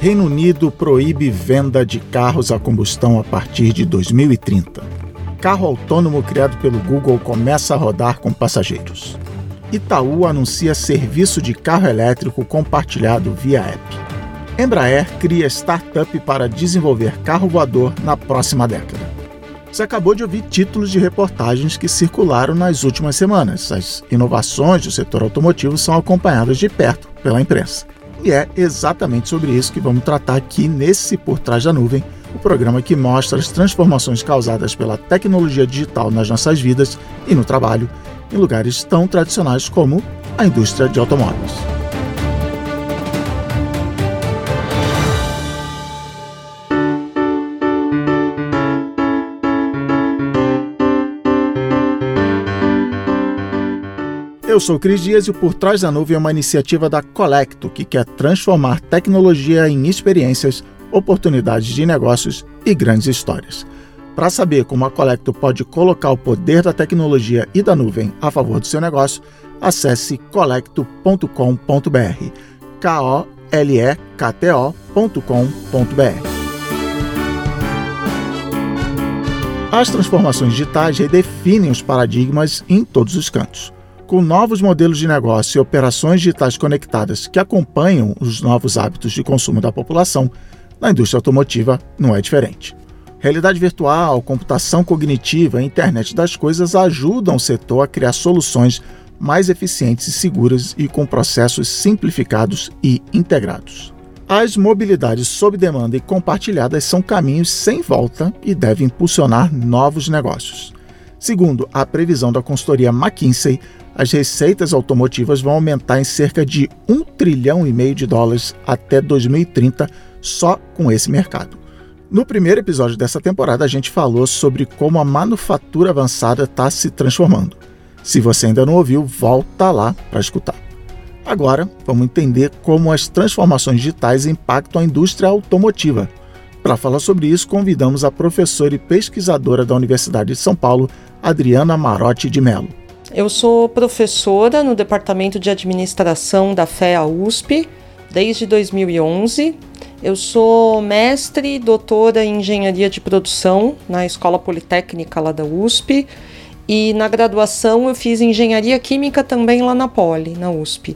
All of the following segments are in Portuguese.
Reino Unido proíbe venda de carros a combustão a partir de 2030. Carro autônomo criado pelo Google começa a rodar com passageiros. Itaú anuncia serviço de carro elétrico compartilhado via app. Embraer cria startup para desenvolver carro voador na próxima década. Você acabou de ouvir títulos de reportagens que circularam nas últimas semanas. As inovações do setor automotivo são acompanhadas de perto pela imprensa. E é exatamente sobre isso que vamos tratar aqui nesse Por Trás da Nuvem, o programa que mostra as transformações causadas pela tecnologia digital nas nossas vidas e no trabalho, em lugares tão tradicionais como a indústria de automóveis. Eu sou Cris Dias e o Por Trás da Nuvem é uma iniciativa da Colecto que quer transformar tecnologia em experiências, oportunidades de negócios e grandes histórias. Para saber como a Colecto pode colocar o poder da tecnologia e da nuvem a favor do seu negócio, acesse colecto.com.br. K-O-L-E-K-T-O.com.br. As transformações digitais redefinem os paradigmas em todos os cantos com novos modelos de negócio e operações digitais conectadas que acompanham os novos hábitos de consumo da população, na indústria automotiva não é diferente. Realidade virtual, computação cognitiva e internet das coisas ajudam o setor a criar soluções mais eficientes e seguras e com processos simplificados e integrados. As mobilidades sob demanda e compartilhadas são caminhos sem volta e devem impulsionar novos negócios. Segundo a previsão da consultoria McKinsey, as receitas automotivas vão aumentar em cerca de 1 trilhão e meio de dólares até 2030 só com esse mercado. No primeiro episódio dessa temporada, a gente falou sobre como a manufatura avançada está se transformando. Se você ainda não ouviu, volta lá para escutar. Agora, vamos entender como as transformações digitais impactam a indústria automotiva. Para falar sobre isso, convidamos a professora e pesquisadora da Universidade de São Paulo, Adriana Marotti de Mello. Eu sou professora no Departamento de Administração da FEA USP desde 2011. Eu sou mestre e doutora em Engenharia de Produção na Escola Politécnica lá da USP. E na graduação eu fiz Engenharia Química também lá na Poli, na USP.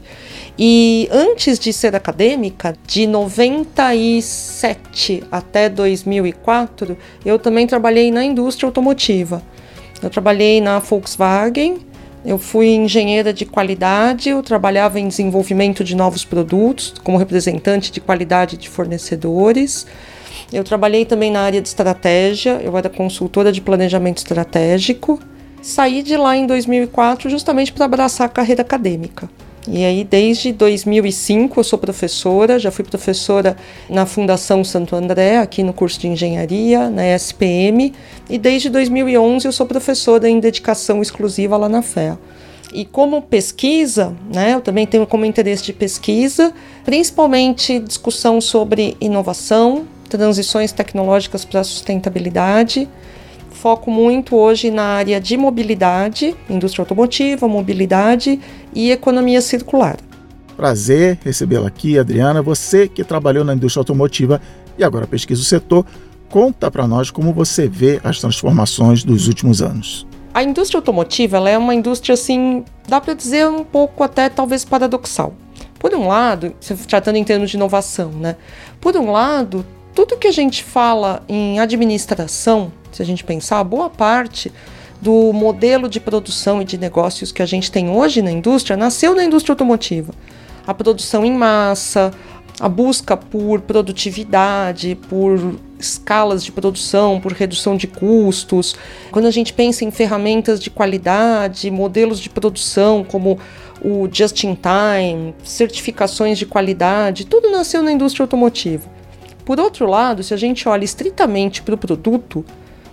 E antes de ser acadêmica, de 97 até 2004, eu também trabalhei na indústria automotiva. Eu trabalhei na Volkswagen, eu fui engenheira de qualidade, eu trabalhava em desenvolvimento de novos produtos, como representante de qualidade de fornecedores. Eu trabalhei também na área de estratégia, eu era consultora de planejamento estratégico. Saí de lá em 2004 justamente para abraçar a carreira acadêmica. E aí, desde 2005, eu sou professora, já fui professora na Fundação Santo André, aqui no curso de engenharia, na SPM, e desde 2011 eu sou professora em dedicação exclusiva lá na FEA. E como pesquisa, né, eu também tenho como interesse de pesquisa, principalmente discussão sobre inovação, transições tecnológicas para a sustentabilidade, foco muito hoje na área de mobilidade, indústria automotiva, mobilidade e economia circular. Prazer recebê-la aqui, Adriana. Você que trabalhou na indústria automotiva e agora pesquisa o setor, conta para nós como você vê as transformações dos últimos anos. A indústria automotiva ela é uma indústria assim, dá para dizer um pouco até talvez paradoxal. Por um lado, tratando em termos de inovação, né? Por um lado, tudo que a gente fala em administração se a gente pensar, boa parte do modelo de produção e de negócios que a gente tem hoje na indústria nasceu na indústria automotiva. A produção em massa, a busca por produtividade, por escalas de produção, por redução de custos. Quando a gente pensa em ferramentas de qualidade, modelos de produção como o just in time, certificações de qualidade, tudo nasceu na indústria automotiva. Por outro lado, se a gente olha estritamente para o produto,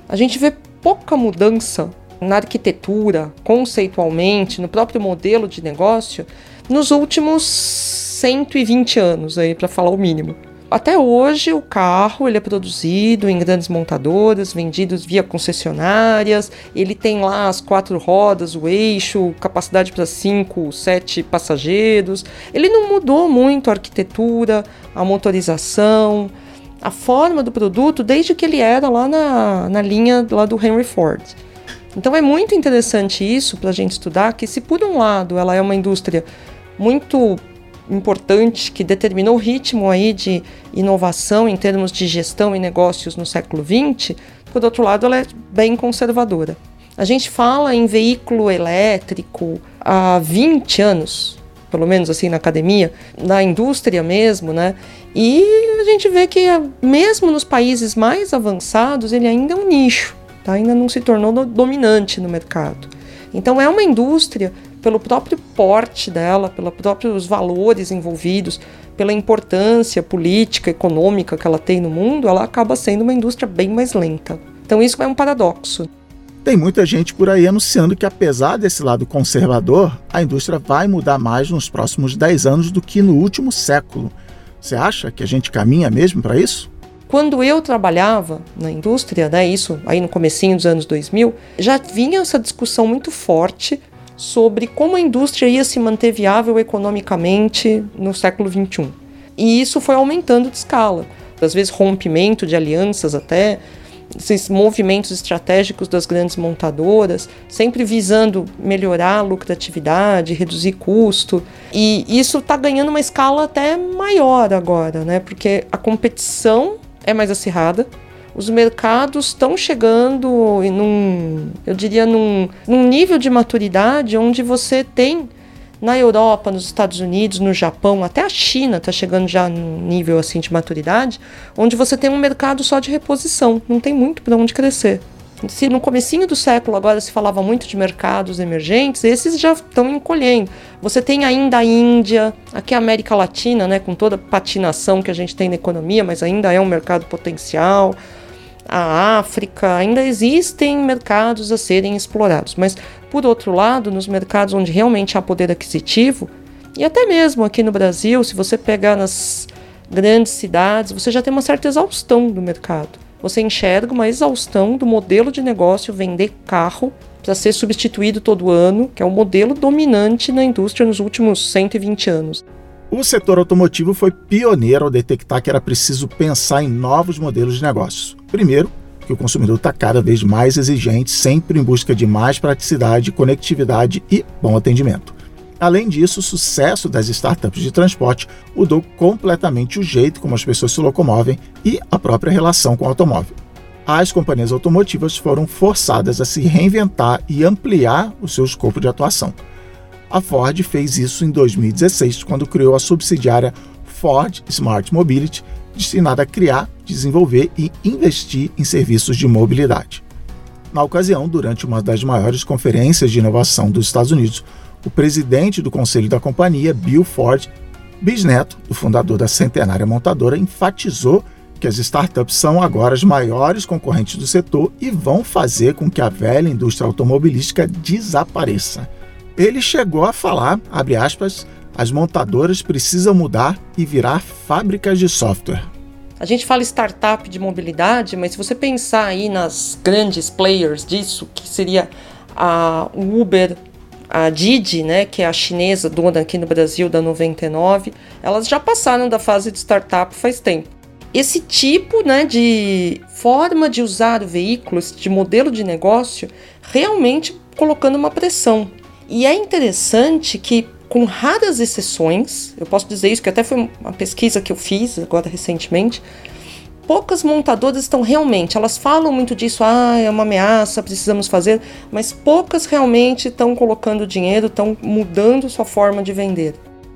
a gente vê pouca mudança na arquitetura, conceitualmente, no próprio modelo de negócio, nos últimos 120 anos, aí para falar o mínimo. Até hoje, o carro ele é produzido em grandes montadoras, vendidos via concessionárias. Ele tem lá as quatro rodas, o eixo, capacidade para cinco, sete passageiros. Ele não mudou muito a arquitetura, a motorização, a forma do produto desde que ele era lá na, na linha lá do Henry Ford. Então é muito interessante isso para a gente estudar que se por um lado ela é uma indústria muito importante que determinou o ritmo aí de inovação em termos de gestão e negócios no século XX, por outro lado, ela é bem conservadora. A gente fala em veículo elétrico há 20 anos, pelo menos assim na academia, na indústria mesmo, né? E a gente vê que mesmo nos países mais avançados, ele ainda é um nicho, tá? Ainda não se tornou dominante no mercado. Então é uma indústria pelo próprio porte dela, pelos próprios valores envolvidos, pela importância política, econômica que ela tem no mundo, ela acaba sendo uma indústria bem mais lenta. Então isso é um paradoxo. Tem muita gente por aí anunciando que, apesar desse lado conservador, a indústria vai mudar mais nos próximos 10 anos do que no último século. Você acha que a gente caminha mesmo para isso? Quando eu trabalhava na indústria, né, isso aí no comecinho dos anos 2000, já vinha essa discussão muito forte sobre como a indústria ia se manter viável economicamente no século XXI. E isso foi aumentando de escala. Às vezes, rompimento de alianças até, esses movimentos estratégicos das grandes montadoras, sempre visando melhorar a lucratividade, reduzir custo. E isso está ganhando uma escala até maior agora, né? Porque a competição é mais acirrada, os mercados estão chegando em um, eu diria, num, num nível de maturidade onde você tem na Europa, nos Estados Unidos, no Japão, até a China está chegando já num nível assim de maturidade, onde você tem um mercado só de reposição, não tem muito para onde crescer. Se no comecinho do século agora se falava muito de mercados emergentes, esses já estão encolhendo. Você tem ainda a Índia, aqui a América Latina, né, com toda a patinação que a gente tem na economia, mas ainda é um mercado potencial a África, ainda existem mercados a serem explorados. Mas, por outro lado, nos mercados onde realmente há poder aquisitivo, e até mesmo aqui no Brasil, se você pegar nas grandes cidades, você já tem uma certa exaustão do mercado. Você enxerga uma exaustão do modelo de negócio vender carro para ser substituído todo ano, que é o modelo dominante na indústria nos últimos 120 anos. O setor automotivo foi pioneiro ao detectar que era preciso pensar em novos modelos de negócios. Primeiro, que o consumidor está cada vez mais exigente, sempre em busca de mais praticidade, conectividade e bom atendimento. Além disso, o sucesso das startups de transporte mudou completamente o jeito como as pessoas se locomovem e a própria relação com o automóvel. As companhias automotivas foram forçadas a se reinventar e ampliar o seu escopo de atuação. A Ford fez isso em 2016, quando criou a subsidiária Ford Smart Mobility, destinada a criar, desenvolver e investir em serviços de mobilidade. Na ocasião, durante uma das maiores conferências de inovação dos Estados Unidos, o presidente do conselho da companhia, Bill Ford, bisneto do fundador da centenária montadora, enfatizou que as startups são agora as maiores concorrentes do setor e vão fazer com que a velha indústria automobilística desapareça. Ele chegou a falar, abre aspas, as montadoras precisam mudar e virar fábricas de software. A gente fala startup de mobilidade, mas se você pensar aí nas grandes players disso, que seria a Uber, a Didi, né, que é a chinesa dona aqui no Brasil da 99, elas já passaram da fase de startup faz tempo. Esse tipo né, de forma de usar o veículo, de modelo de negócio, realmente colocando uma pressão e é interessante que, com raras exceções, eu posso dizer isso, que até foi uma pesquisa que eu fiz agora recentemente, poucas montadoras estão realmente, elas falam muito disso, ah, é uma ameaça, precisamos fazer, mas poucas realmente estão colocando dinheiro, estão mudando sua forma de vender.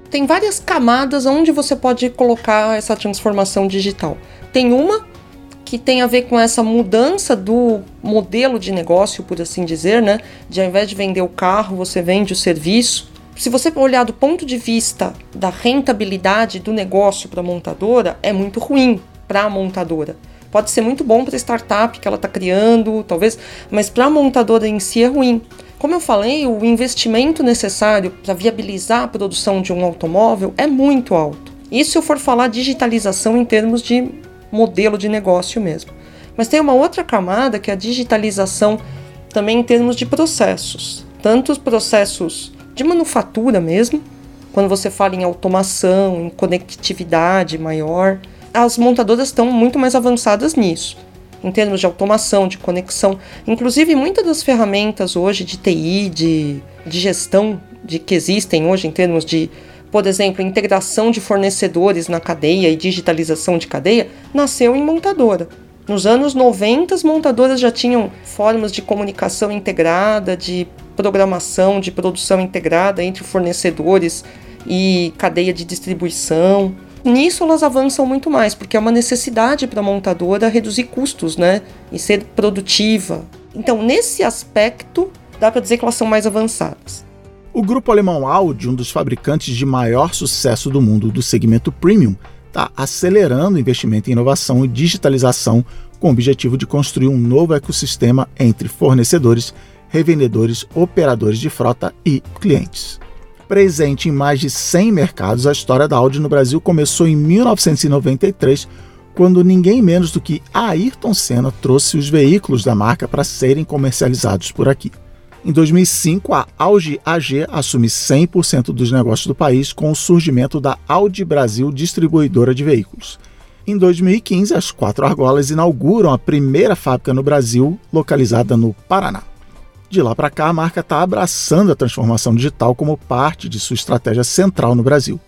Tem várias camadas onde você pode colocar essa transformação digital. Tem uma que tem a ver com essa mudança do modelo de negócio, por assim dizer, né? De ao invés de vender o carro, você vende o serviço. Se você olhar do ponto de vista da rentabilidade do negócio para a montadora, é muito ruim para a montadora. Pode ser muito bom para a startup que ela está criando, talvez, mas para a montadora em si é ruim. Como eu falei, o investimento necessário para viabilizar a produção de um automóvel é muito alto. Isso se eu for falar digitalização em termos de modelo de negócio mesmo. Mas tem uma outra camada que é a digitalização também em termos de processos, tanto os processos de manufatura mesmo, quando você fala em automação, em conectividade maior, as montadoras estão muito mais avançadas nisso, em termos de automação, de conexão. Inclusive, muitas das ferramentas hoje de TI, de, de gestão de que existem hoje em termos de por exemplo, integração de fornecedores na cadeia e digitalização de cadeia, nasceu em montadora. Nos anos 90, as montadoras já tinham formas de comunicação integrada, de programação, de produção integrada entre fornecedores e cadeia de distribuição. Nisso elas avançam muito mais, porque é uma necessidade para a montadora reduzir custos, né? E ser produtiva. Então, nesse aspecto, dá para dizer que elas são mais avançadas. O grupo alemão Audi, um dos fabricantes de maior sucesso do mundo do segmento premium, está acelerando o investimento em inovação e digitalização com o objetivo de construir um novo ecossistema entre fornecedores, revendedores, operadores de frota e clientes. Presente em mais de 100 mercados, a história da Audi no Brasil começou em 1993, quando ninguém menos do que Ayrton Senna trouxe os veículos da marca para serem comercializados por aqui. Em 2005, a Audi AG assume 100% dos negócios do país com o surgimento da Audi Brasil Distribuidora de Veículos. Em 2015, as quatro argolas inauguram a primeira fábrica no Brasil, localizada no Paraná. De lá para cá, a marca está abraçando a transformação digital como parte de sua estratégia central no Brasil.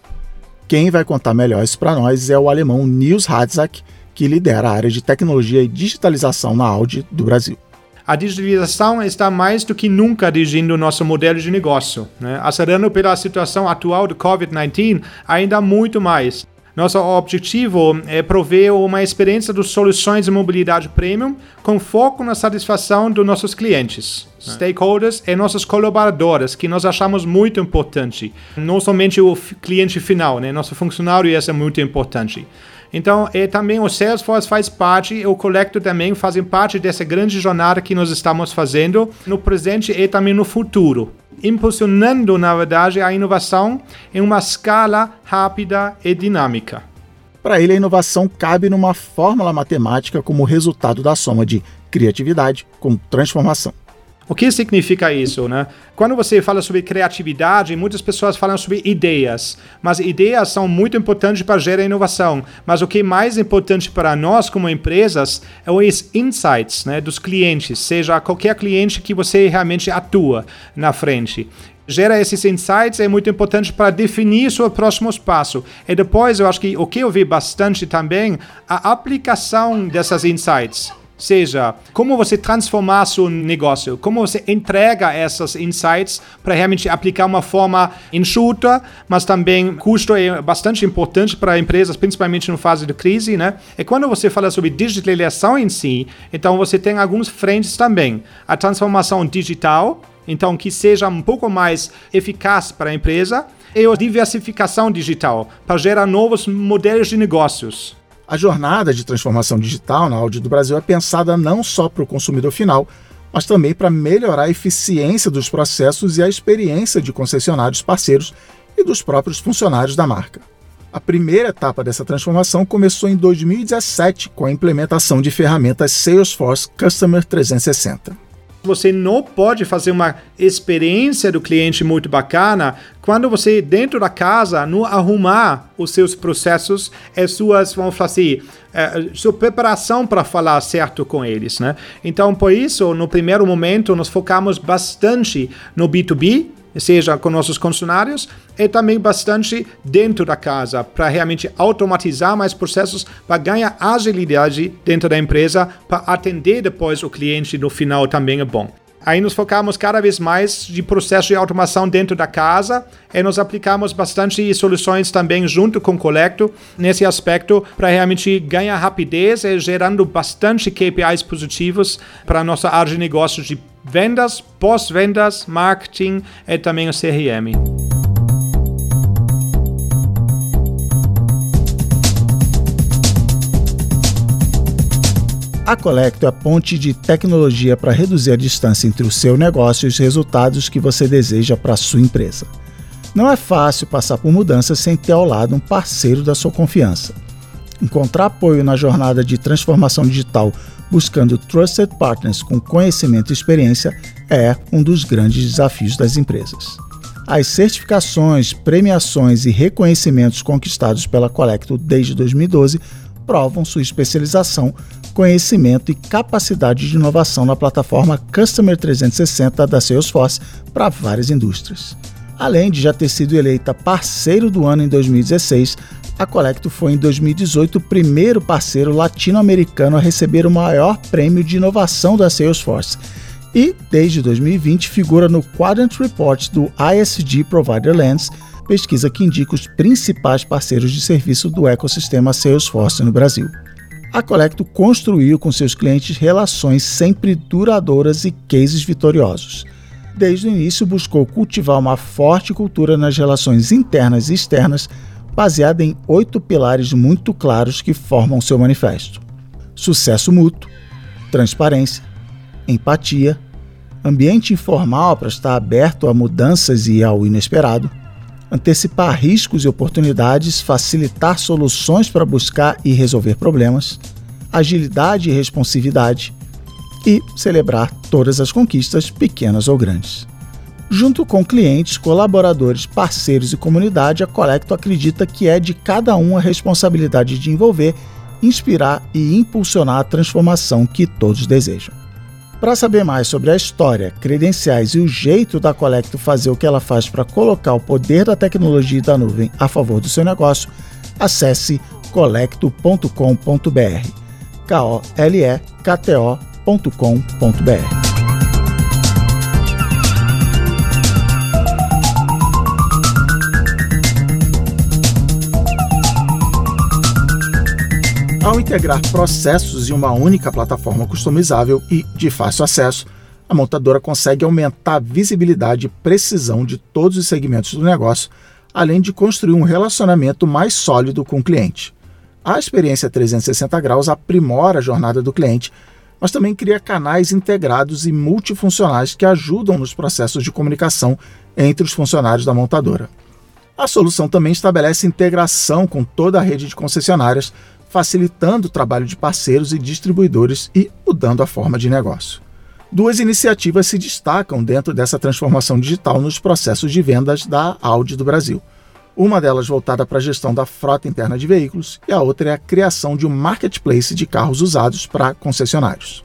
Quem vai contar melhor isso para nós é o alemão Nils Hadzak, que lidera a área de tecnologia e digitalização na Audi do Brasil a digitalização está mais do que nunca dirigindo o nosso modelo de negócio. Né? Acelerando pela situação atual do Covid-19, ainda muito mais. Nosso objetivo é prover uma experiência de soluções de mobilidade premium com foco na satisfação dos nossos clientes, é. stakeholders e nossos colaboradores, que nós achamos muito importante. Não somente o cliente final, né? nosso funcionário, isso é muito importante. Então, e também o Salesforce faz parte, o Collector também fazem parte dessa grande jornada que nós estamos fazendo no presente e também no futuro, impulsionando, na verdade, a inovação em uma escala rápida e dinâmica. Para ele, a inovação cabe numa fórmula matemática como resultado da soma de criatividade com transformação. O que significa isso, né? Quando você fala sobre criatividade, muitas pessoas falam sobre ideias, mas ideias são muito importantes para gerar inovação. Mas o que é mais importante para nós como empresas é os insights, né, dos clientes, seja qualquer cliente que você realmente atua na frente gera esses insights é muito importante para definir seu próximo passo. E depois, eu acho que o que eu vi bastante também, a aplicação dessas insights seja, como você transformar seu negócio, como você entrega essas insights para realmente aplicar uma forma enxuta, mas também custo é bastante importante para empresas, principalmente no fase de crise, né? E quando você fala sobre digitalização em si, então você tem alguns frentes também. A transformação digital, então que seja um pouco mais eficaz para a empresa, e a diversificação digital, para gerar novos modelos de negócios. A jornada de transformação digital na Audi do Brasil é pensada não só para o consumidor final, mas também para melhorar a eficiência dos processos e a experiência de concessionários parceiros e dos próprios funcionários da marca. A primeira etapa dessa transformação começou em 2017 com a implementação de ferramentas Salesforce Customer 360 você não pode fazer uma experiência do cliente muito bacana quando você, dentro da casa, não arrumar os seus processos e suas, vamos falar assim, é, sua preparação para falar certo com eles, né? Então, por isso, no primeiro momento, nós focamos bastante no B2B, seja com nossos funcionários, e também bastante dentro da casa, para realmente automatizar mais processos, para ganhar agilidade dentro da empresa, para atender depois o cliente no final também é bom. Aí nos focamos cada vez mais de processo de automação dentro da casa e nós aplicamos bastante soluções também junto com o Collecto nesse aspecto para realmente ganhar rapidez e gerando bastante KPIs positivos para a nossa área de negócios de vendas, pós-vendas, marketing e também o CRM. A Colecto é a ponte de tecnologia para reduzir a distância entre o seu negócio e os resultados que você deseja para a sua empresa. Não é fácil passar por mudanças sem ter ao lado um parceiro da sua confiança. Encontrar apoio na jornada de transformação digital buscando trusted partners com conhecimento e experiência é um dos grandes desafios das empresas. As certificações, premiações e reconhecimentos conquistados pela Colecto desde 2012 provam sua especialização, conhecimento e capacidade de inovação na plataforma Customer 360 da Salesforce para várias indústrias. Além de já ter sido eleita parceiro do ano em 2016, a Colecto foi em 2018 o primeiro parceiro latino-americano a receber o maior prêmio de inovação da Salesforce e, desde 2020, figura no Quadrant Report do ISG Provider Lens, pesquisa que indica os principais parceiros de serviço do ecossistema Salesforce no Brasil. A Colecto construiu com seus clientes relações sempre duradouras e cases vitoriosos desde o início buscou cultivar uma forte cultura nas relações internas e externas, baseada em oito pilares muito claros que formam seu manifesto: sucesso mútuo, transparência, empatia, ambiente informal para estar aberto a mudanças e ao inesperado, antecipar riscos e oportunidades, facilitar soluções para buscar e resolver problemas, agilidade e responsividade, e celebrar todas as conquistas, pequenas ou grandes. Junto com clientes, colaboradores, parceiros e comunidade, a Colecto acredita que é de cada um a responsabilidade de envolver, inspirar e impulsionar a transformação que todos desejam. Para saber mais sobre a história, credenciais e o jeito da Colecto fazer o que ela faz para colocar o poder da tecnologia e da nuvem a favor do seu negócio, acesse colecto.com.br. K-O-L-E-K-T-O Ao integrar processos em uma única plataforma customizável e de fácil acesso, a montadora consegue aumentar a visibilidade e precisão de todos os segmentos do negócio, além de construir um relacionamento mais sólido com o cliente. A experiência 360 graus aprimora a jornada do cliente mas também cria canais integrados e multifuncionais que ajudam nos processos de comunicação entre os funcionários da montadora. A solução também estabelece integração com toda a rede de concessionárias, facilitando o trabalho de parceiros e distribuidores e mudando a forma de negócio. Duas iniciativas se destacam dentro dessa transformação digital nos processos de vendas da Audi do Brasil uma delas voltada para a gestão da frota interna de veículos e a outra é a criação de um marketplace de carros usados para concessionários.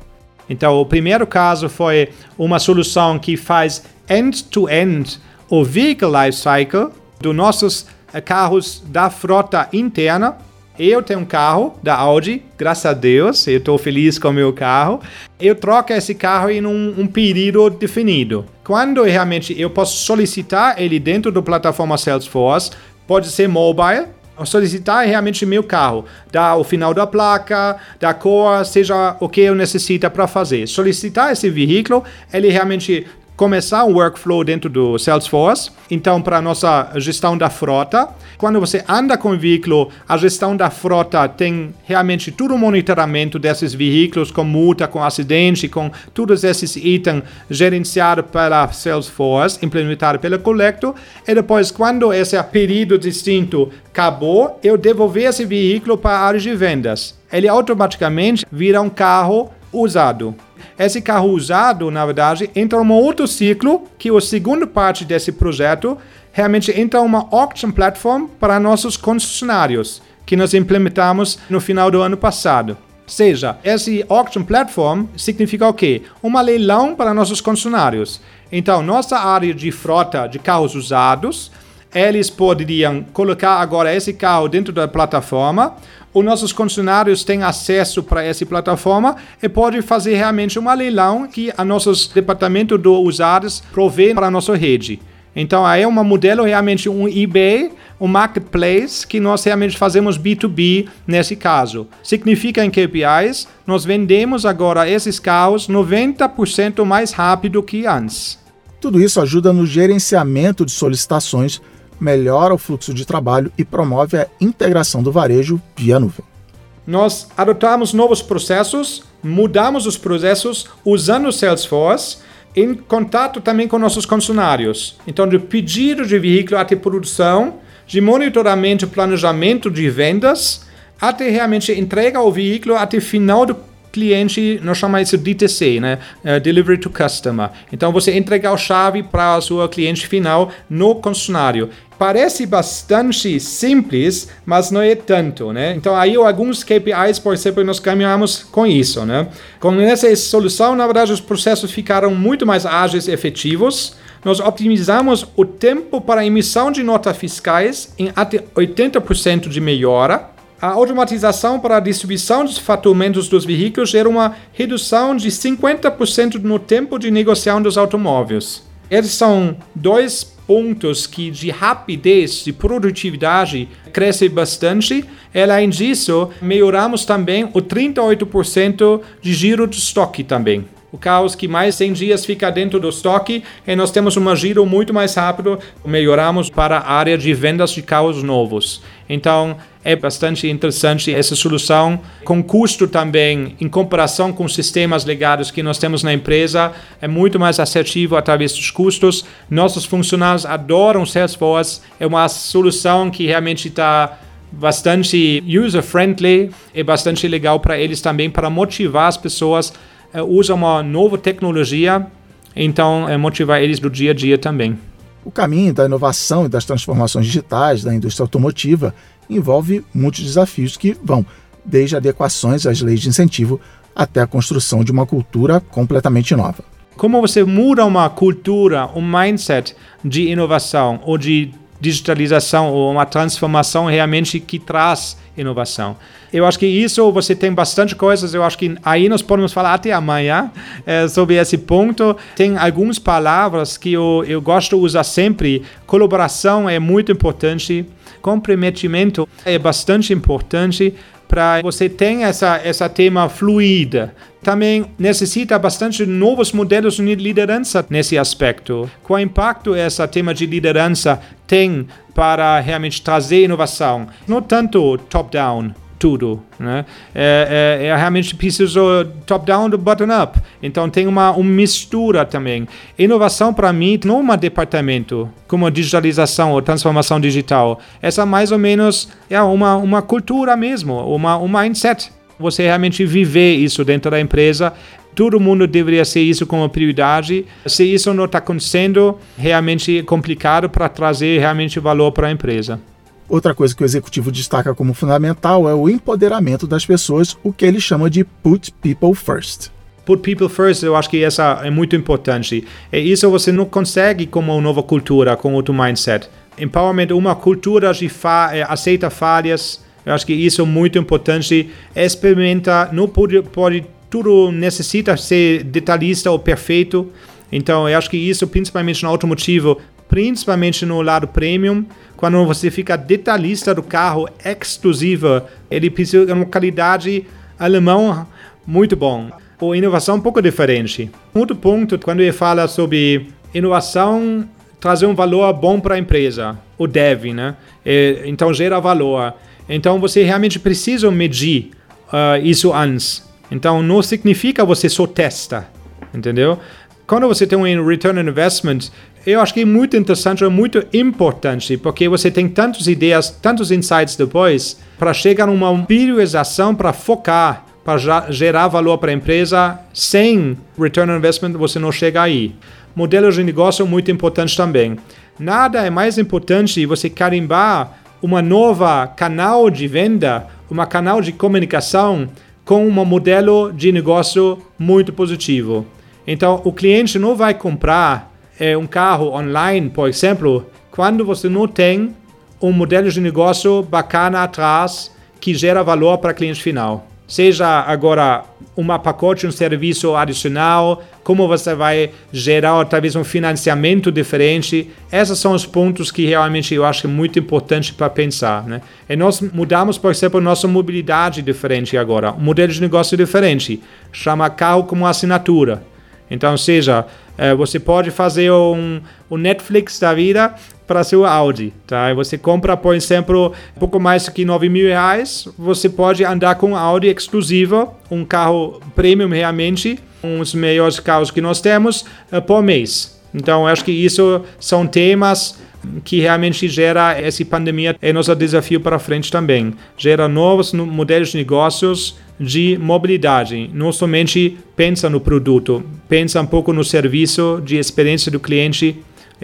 Então, o primeiro caso foi uma solução que faz end-to-end -end o vehicle lifecycle dos nossos carros da frota interna. Eu tenho um carro da Audi, graças a Deus, eu estou feliz com o meu carro. Eu troco esse carro em um, um período definido. Quando realmente eu posso solicitar ele dentro da plataforma Salesforce, pode ser mobile, solicitar realmente meu carro, dar o final da placa, da cor, seja o que eu necessito para fazer. Solicitar esse veículo, ele realmente começar um workflow dentro do Salesforce. Então, para a nossa gestão da frota, quando você anda com o veículo, a gestão da frota tem realmente todo o monitoramento desses veículos, com multa, com acidente, com todos esses itens gerenciados pela Salesforce, implementado pela Collecto. E depois, quando esse período distinto acabou, eu devolver esse veículo para a área de vendas. Ele automaticamente vira um carro usado. Esse carro usado, na verdade, entra em um outro ciclo, que é a segunda parte desse projeto, realmente entra uma auction platform para nossos concessionários, que nós implementamos no final do ano passado. Seja, esse auction platform significa o quê? Uma leilão para nossos concessionários. Então, nossa área de frota de carros usados, eles poderiam colocar agora esse carro dentro da plataforma, os nossos concessionários têm acesso para essa plataforma e pode fazer realmente uma leilão que a nossos departamento de usuários provê para a nossa rede. Então, aí é um modelo realmente um eBay, um marketplace que nós realmente fazemos B2B nesse caso. Significa em KPIs, nós vendemos agora esses carros 90% mais rápido que antes. Tudo isso ajuda no gerenciamento de solicitações melhora o fluxo de trabalho e promove a integração do varejo via nuvem. Nós adotamos novos processos, mudamos os processos usando o Salesforce em contato também com nossos funcionários. Então, de pedido de veículo até produção, de monitoramento planejamento de vendas, até realmente entrega o veículo até final do cliente, nós chamamos isso de DTC, né? Uh, Delivery to Customer. Então, você entrega a chave para o seu cliente final no concessionário. Parece bastante simples, mas não é tanto, né? Então, aí alguns KPIs, por exemplo, nós caminhamos com isso, né? Com essa solução, na verdade, os processos ficaram muito mais ágeis e efetivos. Nós optimizamos o tempo para emissão de notas fiscais em até 80% de melhora a automatização para a distribuição dos fatumentos dos veículos gera uma redução de 50% no tempo de negociação dos automóveis. Esses são dois pontos que de rapidez, de produtividade, crescem bastante. Além disso, melhoramos também o 38% de giro de estoque também. O caos que mais 100 dias fica dentro do estoque e nós temos um giro muito mais rápido, melhoramos para a área de vendas de carros novos. Então, é bastante interessante essa solução, com custo também, em comparação com sistemas legados que nós temos na empresa, é muito mais assertivo através dos custos. Nossos funcionários adoram Salesforce, é uma solução que realmente está bastante user-friendly e bastante legal para eles também, para motivar as pessoas a usar uma nova tecnologia, então é motivar eles do dia a dia também. O caminho da inovação e das transformações digitais da indústria automotiva envolve muitos desafios que vão desde adequações às leis de incentivo até a construção de uma cultura completamente nova. Como você muda uma cultura, um mindset de inovação ou de digitalização ou uma transformação realmente que traz inovação. Eu acho que isso você tem bastante coisas. Eu acho que aí nós podemos falar até amanhã é, sobre esse ponto. Tem algumas palavras que eu, eu gosto de usar sempre. Colaboração é muito importante. Comprometimento é bastante importante para você ter essa, essa tema fluida. Também necessita bastante novos modelos de liderança nesse aspecto. Qual impacto esse tema de liderança tem para realmente trazer inovação? Não tanto top-down, tudo. Né? É, é, é realmente preciso top-down do bottom-up. Então tem uma, uma mistura também. Inovação para mim não é um departamento como digitalização ou transformação digital. Essa mais ou menos é uma, uma cultura mesmo, uma, um mindset. Você realmente viver isso dentro da empresa todo mundo deveria ser isso como prioridade. Se isso não está acontecendo, realmente é complicado para trazer realmente valor para a empresa. Outra coisa que o executivo destaca como fundamental é o empoderamento das pessoas, o que ele chama de put people first. Put people first, eu acho que essa é muito importante. E isso você não consegue com uma nova cultura, com outro mindset. Empowerment, uma cultura que fa é, aceita falhas, eu acho que isso é muito importante. Experimenta, não pode, pode tudo necessita ser detalhista ou perfeito. Então, eu acho que isso, principalmente no automotivo, principalmente no lado premium, quando você fica detalhista do carro exclusiva, ele precisa de uma qualidade alemão muito bom. Ou inovação um pouco diferente. Outro ponto, quando ele fala sobre inovação, trazer um valor bom para a empresa, o deve, né? E, então gera valor. Então você realmente precisa medir uh, isso antes. Então não significa você só testa, entendeu? Quando você tem um return on investment, eu acho que é muito interessante, é muito importante, porque você tem tantas ideias, tantos insights depois, para chegar numa priorização para focar, para gerar valor para a empresa. Sem return on investment, você não chega aí. Modelos de negócio muito importante também. Nada é mais importante você carimbar uma nova canal de venda, uma canal de comunicação com um modelo de negócio muito positivo. Então, o cliente não vai comprar é, um carro online, por exemplo, quando você não tem um modelo de negócio bacana atrás que gera valor para o cliente final. Seja agora um pacote, um serviço adicional, como você vai gerar talvez um financiamento diferente. Esses são os pontos que realmente eu acho muito importante para pensar. Né? E nós mudamos, por exemplo, nossa mobilidade diferente agora, um modelo de negócio diferente. Chama carro como assinatura. Então, seja, é, você pode fazer um, um Netflix da vida para seu Audi, tá? E você compra, por exemplo, um pouco mais que 9 mil reais, você pode andar com um Audi exclusivo, um carro premium realmente, os melhores carros que nós temos uh, por mês. Então, acho que isso são temas que realmente gera essa pandemia é nosso desafio para frente também. Gera novos modelos de negócios de mobilidade. Não somente pensa no produto, pensa um pouco no serviço de experiência do cliente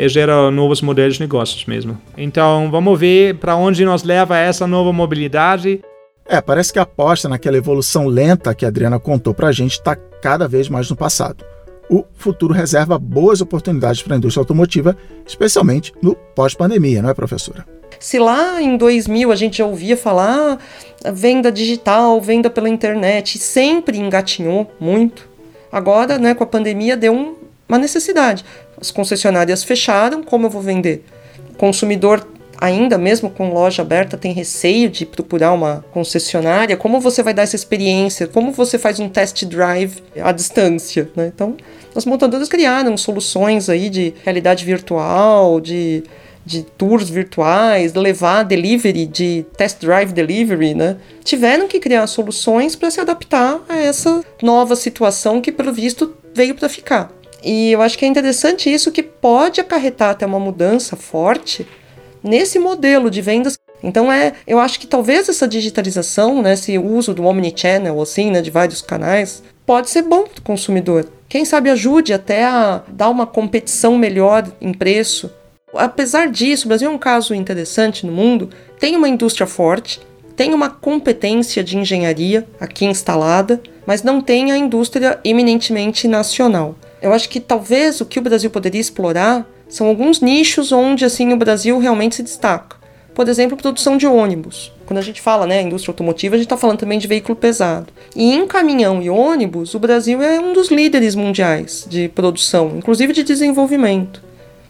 gera novos modelos de negócios mesmo. Então, vamos ver para onde nos leva essa nova mobilidade. É, parece que a aposta naquela evolução lenta que a Adriana contou para a gente está cada vez mais no passado o futuro reserva boas oportunidades para a indústria automotiva, especialmente no pós-pandemia, não é, professora? Se lá em 2000 a gente ouvia falar venda digital, venda pela internet, sempre engatinhou muito, agora, né, com a pandemia, deu um, uma necessidade. As concessionárias fecharam, como eu vou vender? O consumidor ainda mesmo com loja aberta, tem receio de procurar uma concessionária, como você vai dar essa experiência? Como você faz um test drive à distância? Né? Então, as montadoras criaram soluções aí de realidade virtual, de, de tours virtuais, levar delivery, de test drive delivery, né? Tiveram que criar soluções para se adaptar a essa nova situação que, pelo visto, veio para ficar. E eu acho que é interessante isso que pode acarretar até uma mudança forte nesse modelo de vendas. Então é, eu acho que talvez essa digitalização, né, esse uso do omnichannel assim, né, de vários canais, pode ser bom para o consumidor. Quem sabe ajude até a dar uma competição melhor em preço. Apesar disso, o Brasil é um caso interessante no mundo. Tem uma indústria forte, tem uma competência de engenharia aqui instalada, mas não tem a indústria eminentemente nacional. Eu acho que talvez o que o Brasil poderia explorar são alguns nichos onde assim o Brasil realmente se destaca. Por exemplo, produção de ônibus. Quando a gente fala, né, indústria automotiva, a gente está falando também de veículo pesado. E em caminhão e ônibus, o Brasil é um dos líderes mundiais de produção, inclusive de desenvolvimento.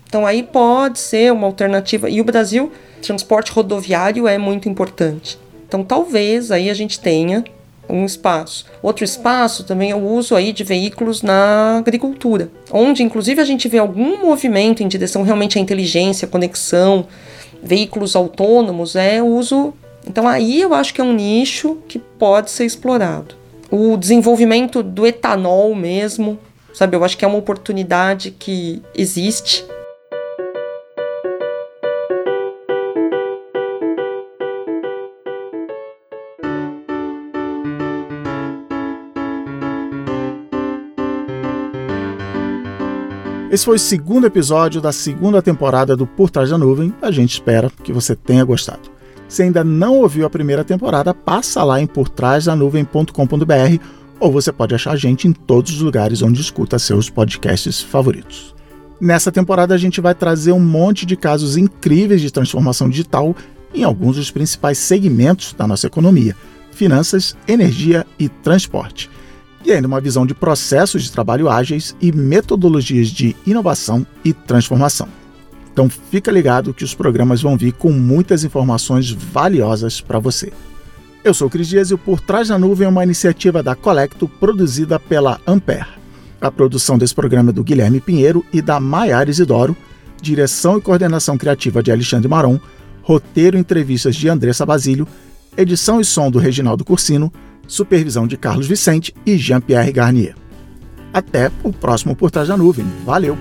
Então aí pode ser uma alternativa. E o Brasil, transporte rodoviário é muito importante. Então talvez aí a gente tenha um espaço. Outro espaço também é o uso aí de veículos na agricultura, onde inclusive a gente vê algum movimento em direção realmente à inteligência, conexão, veículos autônomos, é uso. Então aí eu acho que é um nicho que pode ser explorado. O desenvolvimento do etanol mesmo, sabe? Eu acho que é uma oportunidade que existe Esse foi o segundo episódio da segunda temporada do Por Trás da Nuvem. A gente espera que você tenha gostado. Se ainda não ouviu a primeira temporada, passa lá em portrásdanuvem.com.br ou você pode achar a gente em todos os lugares onde escuta seus podcasts favoritos. Nessa temporada a gente vai trazer um monte de casos incríveis de transformação digital em alguns dos principais segmentos da nossa economia: finanças, energia e transporte e ainda uma visão de processos de trabalho ágeis e metodologias de inovação e transformação. Então fica ligado que os programas vão vir com muitas informações valiosas para você. Eu sou o Cris Dias e o Por Trás da Nuvem é uma iniciativa da Colecto produzida pela Ampere. A produção desse programa é do Guilherme Pinheiro e da Maiara Isidoro, direção e coordenação criativa de Alexandre Maron, roteiro e entrevistas de Andressa Basílio, edição e som do Reginaldo Cursino, supervisão de Carlos Vicente e Jean-Pierre Garnier. Até o próximo Por Trás da Nuvem. Valeu!